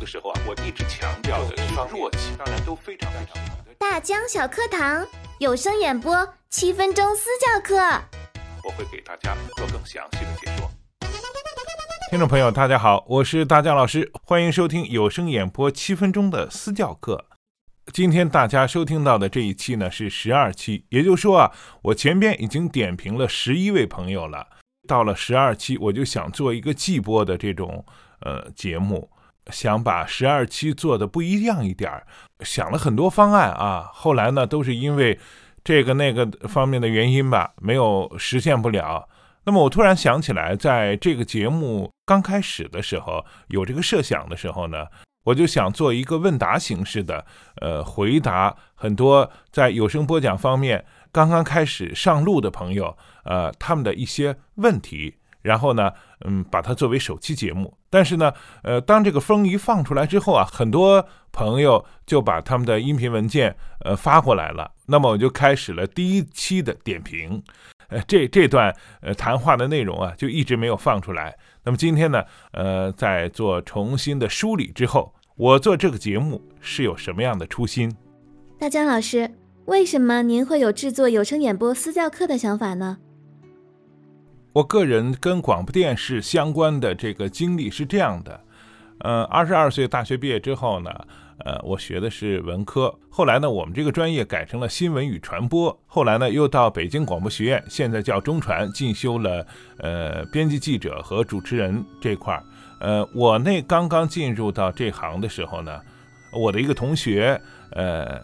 的时候啊，我一直强调的是弱气，当然都非常非常好的。大江小课堂有声演播七分钟私教课，我会给大家做更详细的解说。听众朋友，大家好，我是大江老师，欢迎收听有声演播七分钟的私教课。今天大家收听到的这一期呢是十二期，也就是说啊，我前边已经点评了十一位朋友了，到了十二期，我就想做一个季播的这种呃节目，想把十二期做的不一样一点儿，想了很多方案啊，后来呢都是因为这个那个方面的原因吧，没有实现不了。那么我突然想起来，在这个节目刚开始的时候，有这个设想的时候呢。我就想做一个问答形式的，呃，回答很多在有声播讲方面刚刚开始上路的朋友，呃，他们的一些问题，然后呢，嗯，把它作为首期节目。但是呢，呃，当这个风一放出来之后啊，很多朋友就把他们的音频文件，呃，发过来了。那么我就开始了第一期的点评，呃，这这段呃谈话的内容啊，就一直没有放出来。那么今天呢，呃，在做重新的梳理之后，我做这个节目是有什么样的初心？大江老师，为什么您会有制作有声演播私教课的想法呢？我个人跟广播电视相关的这个经历是这样的，呃，二十二岁大学毕业之后呢。呃，我学的是文科，后来呢，我们这个专业改成了新闻与传播，后来呢，又到北京广播学院，现在叫中传，进修了呃编辑记者和主持人这块儿。呃，我那刚刚进入到这行的时候呢，我的一个同学，呃，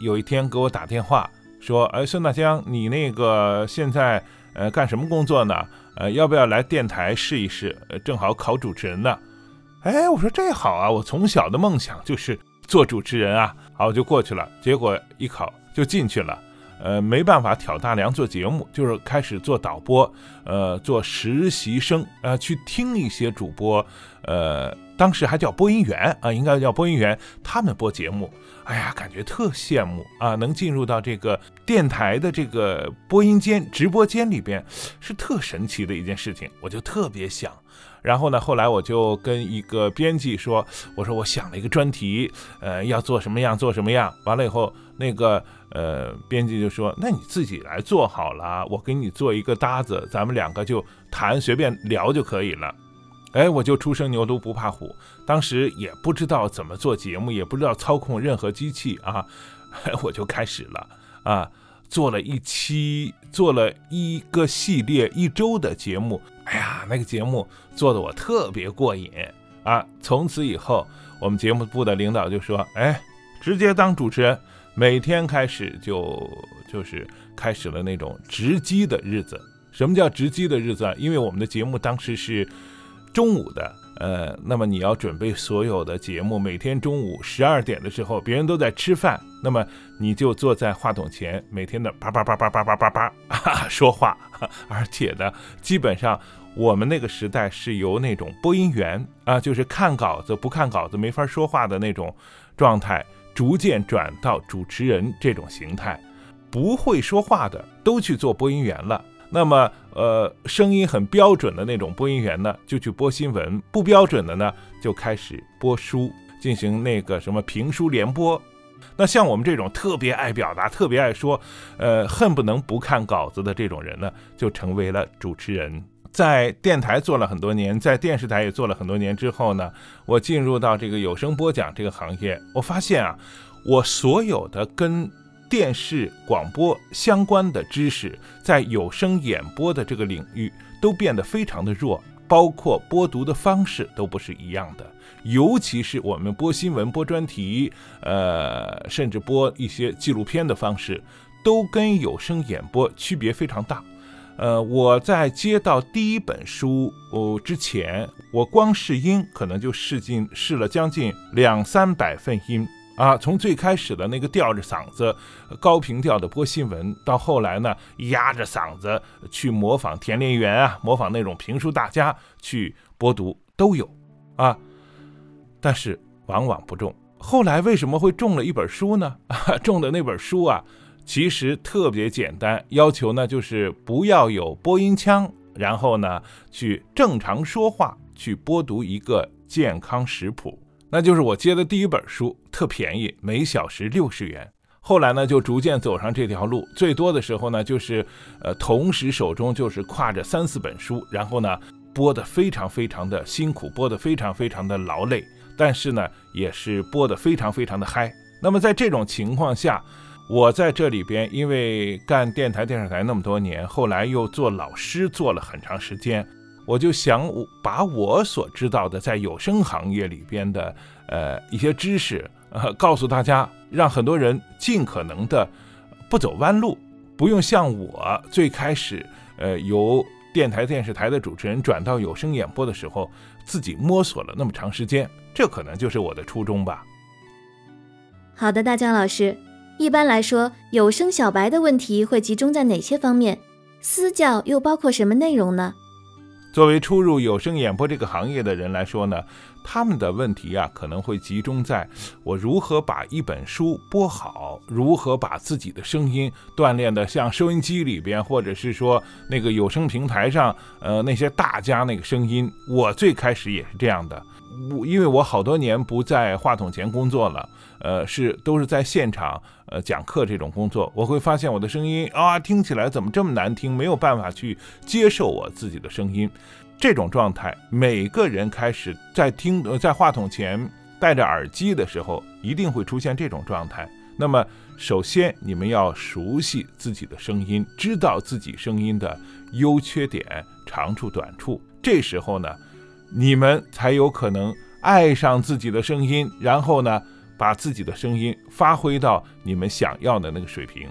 有一天给我打电话说，哎，孙大江，你那个现在呃干什么工作呢？呃，要不要来电台试一试？正好考主持人呢。哎，我说这好啊，我从小的梦想就是。做主持人啊，好，我就过去了。结果一考就进去了，呃，没办法挑大梁做节目，就是开始做导播，呃，做实习生啊，去听一些主播，呃，当时还叫播音员啊，应该叫播音员，他们播节目，哎呀，感觉特羡慕啊，能进入到这个电台的这个播音间、直播间里边，是特神奇的一件事情，我就特别想。然后呢？后来我就跟一个编辑说：“我说我想了一个专题，呃，要做什么样做什么样。完了以后，那个呃编辑就说：‘那你自己来做好了，我给你做一个搭子，咱们两个就谈，随便聊就可以了。’哎，我就初生牛犊不怕虎，当时也不知道怎么做节目，也不知道操控任何机器啊，我就开始了啊。”做了一期，做了一个系列一周的节目，哎呀，那个节目做的我特别过瘾啊！从此以后，我们节目部的领导就说：“哎，直接当主持人，每天开始就就是开始了那种直击的日子。什么叫直击的日子啊？因为我们的节目当时是中午的。”呃，那么你要准备所有的节目，每天中午十二点的时候，别人都在吃饭，那么你就坐在话筒前，每天的叭叭叭叭叭叭叭叭 说话，而且呢，基本上我们那个时代是由那种播音员啊，就是看稿子不看稿子没法说话的那种状态，逐渐转到主持人这种形态，不会说话的都去做播音员了。那么，呃，声音很标准的那种播音员呢，就去播新闻；不标准的呢，就开始播书，进行那个什么评书联播。那像我们这种特别爱表达、特别爱说，呃，恨不能不看稿子的这种人呢，就成为了主持人。在电台做了很多年，在电视台也做了很多年之后呢，我进入到这个有声播讲这个行业，我发现啊，我所有的跟电视广播相关的知识，在有声演播的这个领域都变得非常的弱，包括播读的方式都不是一样的，尤其是我们播新闻、播专题，呃，甚至播一些纪录片的方式，都跟有声演播区别非常大。呃，我在接到第一本书哦之前，我光试音可能就试进试了将近两三百份音。啊，从最开始的那个吊着嗓子、高频调的播新闻，到后来呢，压着嗓子去模仿田连元啊，模仿那种评书大家去播读都有啊，但是往往不中。后来为什么会中了一本书呢？中的那本书啊，其实特别简单，要求呢就是不要有播音腔，然后呢去正常说话，去播读一个健康食谱。那就是我接的第一本书，特便宜，每小时六十元。后来呢，就逐渐走上这条路，最多的时候呢，就是呃，同时手中就是挎着三四本书，然后呢，播得非常非常的辛苦，播得非常非常的劳累，但是呢，也是播得非常非常的嗨。那么在这种情况下，我在这里边，因为干电台、电视台那么多年，后来又做老师做了很长时间，我就想我把我所知道的在有声行业里边的呃一些知识。呃，告诉大家，让很多人尽可能的不走弯路，不用像我最开始，呃，由电台、电视台的主持人转到有声演播的时候，自己摸索了那么长时间，这可能就是我的初衷吧。好的，大江老师，一般来说，有声小白的问题会集中在哪些方面？私教又包括什么内容呢？作为初入有声演播这个行业的人来说呢，他们的问题啊可能会集中在我如何把一本书播好，如何把自己的声音锻炼的像收音机里边，或者是说那个有声平台上，呃那些大家那个声音。我最开始也是这样的，我因为我好多年不在话筒前工作了，呃是都是在现场呃讲课这种工作，我会发现我的声音啊听起来怎么这么难听，没有办法去接受我自己的声音。这种状态，每个人开始在听呃在话筒前戴着耳机的时候，一定会出现这种状态。那么，首先你们要熟悉自己的声音，知道自己声音的优缺点、长处短处。这时候呢，你们才有可能爱上自己的声音，然后呢，把自己的声音发挥到你们想要的那个水平。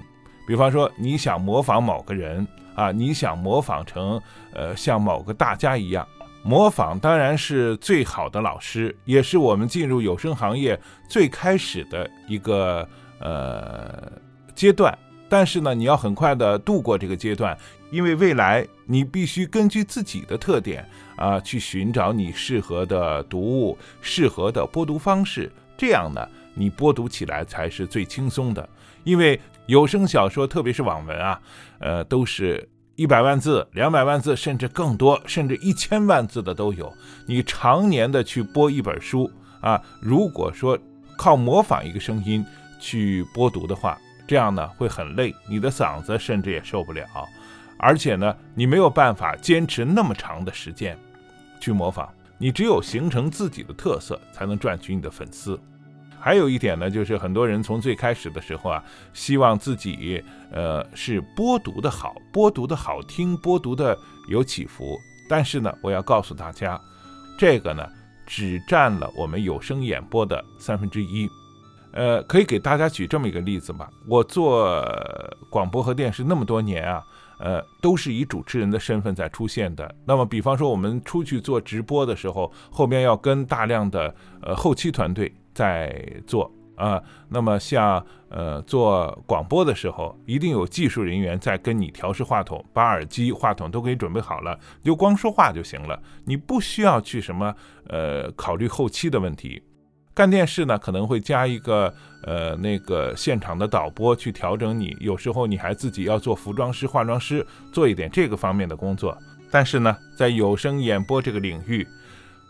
比方说，你想模仿某个人。啊，你想模仿成呃像某个大家一样，模仿当然是最好的老师，也是我们进入有声行业最开始的一个呃阶段。但是呢，你要很快的度过这个阶段，因为未来你必须根据自己的特点啊，去寻找你适合的读物、适合的播读方式，这样呢，你播读起来才是最轻松的，因为。有声小说，特别是网文啊，呃，都是一百万字、两百万字，甚至更多，甚至一千万字的都有。你常年的去播一本书啊，如果说靠模仿一个声音去播读的话，这样呢会很累，你的嗓子甚至也受不了，而且呢，你没有办法坚持那么长的时间去模仿。你只有形成自己的特色，才能赚取你的粉丝。还有一点呢，就是很多人从最开始的时候啊，希望自己呃是播读的好，播读的好听，播读的有起伏。但是呢，我要告诉大家，这个呢只占了我们有声演播的三分之一。呃，可以给大家举这么一个例子吧。我做广播和电视那么多年啊，呃，都是以主持人的身份在出现的。那么，比方说我们出去做直播的时候，后面要跟大量的呃后期团队。在做啊，那么像呃做广播的时候，一定有技术人员在跟你调试话筒，把耳机、话筒都给你准备好了，就光说话就行了，你不需要去什么呃考虑后期的问题。干电视呢，可能会加一个呃那个现场的导播去调整你，有时候你还自己要做服装师、化妆师，做一点这个方面的工作。但是呢，在有声演播这个领域，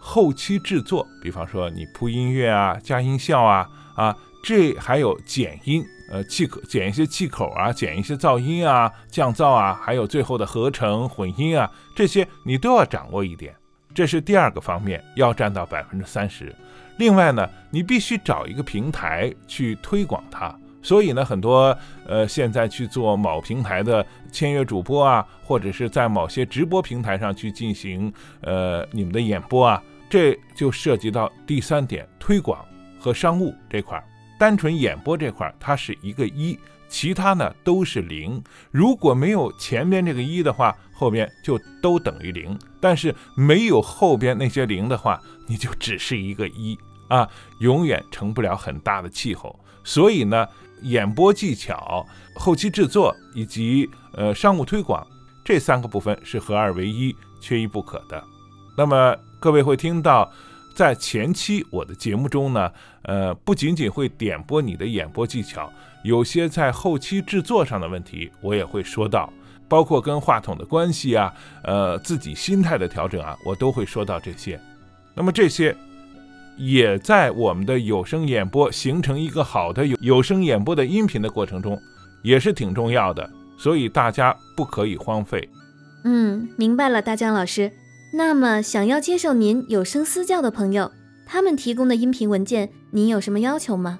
后期制作，比方说你铺音乐啊、加音效啊、啊，这还有剪音，呃，气口剪一些气口啊、剪一些噪音啊、降噪啊，还有最后的合成混音啊，这些你都要掌握一点。这是第二个方面，要占到百分之三十。另外呢，你必须找一个平台去推广它。所以呢，很多呃现在去做某平台的签约主播啊，或者是在某些直播平台上去进行呃你们的演播啊。这就涉及到第三点，推广和商务这块儿。单纯演播这块儿，它是一个一，其他呢都是零。如果没有前边这个一的话，后边就都等于零。但是没有后边那些零的话，你就只是一个一啊，永远成不了很大的气候。所以呢，演播技巧、后期制作以及呃商务推广这三个部分是合二为一，缺一不可的。那么。各位会听到，在前期我的节目中呢，呃，不仅仅会点播你的演播技巧，有些在后期制作上的问题，我也会说到，包括跟话筒的关系啊，呃，自己心态的调整啊，我都会说到这些。那么这些也在我们的有声演播形成一个好的有有声演播的音频的过程中，也是挺重要的。所以大家不可以荒废。嗯，明白了，大江老师。那么，想要接受您有声私教的朋友，他们提供的音频文件，您有什么要求吗？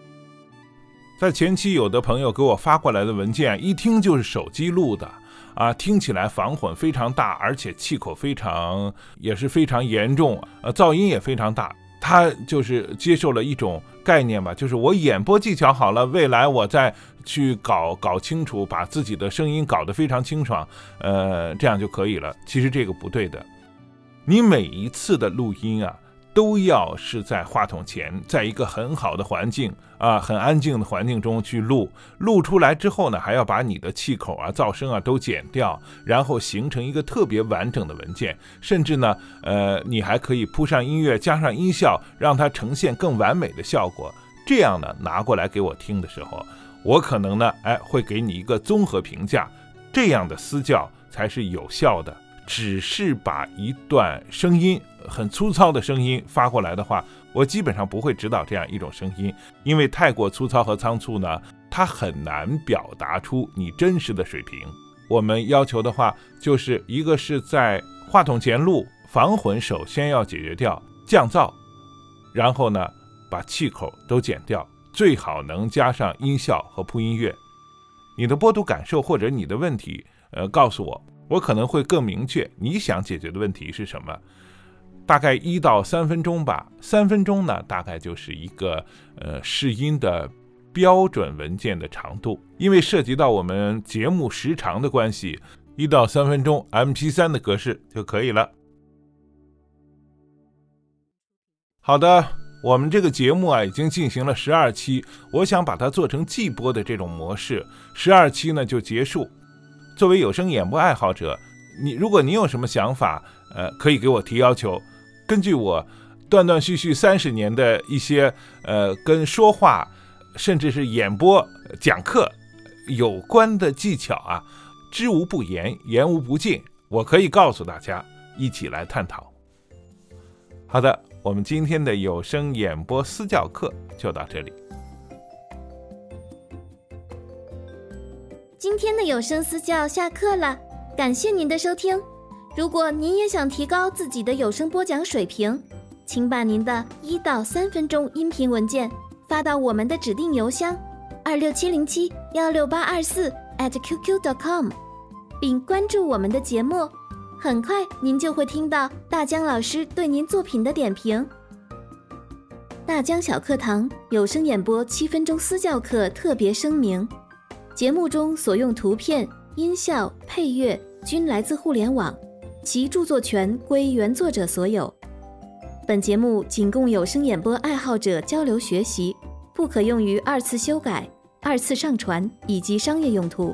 在前期，有的朋友给我发过来的文件，一听就是手机录的啊，听起来防混非常大，而且气口非常也是非常严重，呃，噪音也非常大。他就是接受了一种概念吧，就是我演播技巧好了，未来我再去搞搞清楚，把自己的声音搞得非常清爽，呃，这样就可以了。其实这个不对的，你每一次的录音啊。都要是在话筒前，在一个很好的环境啊，很安静的环境中去录。录出来之后呢，还要把你的气口啊、噪声啊都剪掉，然后形成一个特别完整的文件。甚至呢，呃，你还可以铺上音乐，加上音效，让它呈现更完美的效果。这样呢，拿过来给我听的时候，我可能呢，哎，会给你一个综合评价。这样的私教才是有效的。只是把一段声音很粗糙的声音发过来的话，我基本上不会指导这样一种声音，因为太过粗糙和仓促呢，它很难表达出你真实的水平。我们要求的话，就是一个是在话筒前录防混，首先要解决掉降噪，然后呢，把气口都剪掉，最好能加上音效和铺音乐。你的播读感受或者你的问题，呃，告诉我。我可能会更明确你想解决的问题是什么，大概一到三分钟吧。三分钟呢，大概就是一个呃试音的标准文件的长度，因为涉及到我们节目时长的关系，一到三分钟 MP3 的格式就可以了。好的，我们这个节目啊已经进行了十二期，我想把它做成季播的这种模式，十二期呢就结束。作为有声演播爱好者，你如果你有什么想法，呃，可以给我提要求。根据我断断续续三十年的一些呃跟说话，甚至是演播讲课有关的技巧啊，知无不言，言无不尽，我可以告诉大家，一起来探讨。好的，我们今天的有声演播私教课就到这里。今天的有声私教下课了，感谢您的收听。如果您也想提高自己的有声播讲水平，请把您的一到三分钟音频文件发到我们的指定邮箱二六七零七幺六八二四 @QQ.com，并关注我们的节目。很快您就会听到大江老师对您作品的点评。大江小课堂有声演播七分钟私教课特别声明。节目中所用图片、音效、配乐均来自互联网，其著作权归原作者所有。本节目仅供有声演播爱好者交流学习，不可用于二次修改、二次上传以及商业用途。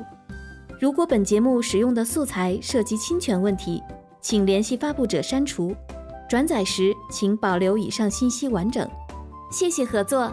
如果本节目使用的素材涉及侵权问题，请联系发布者删除。转载时请保留以上信息完整。谢谢合作。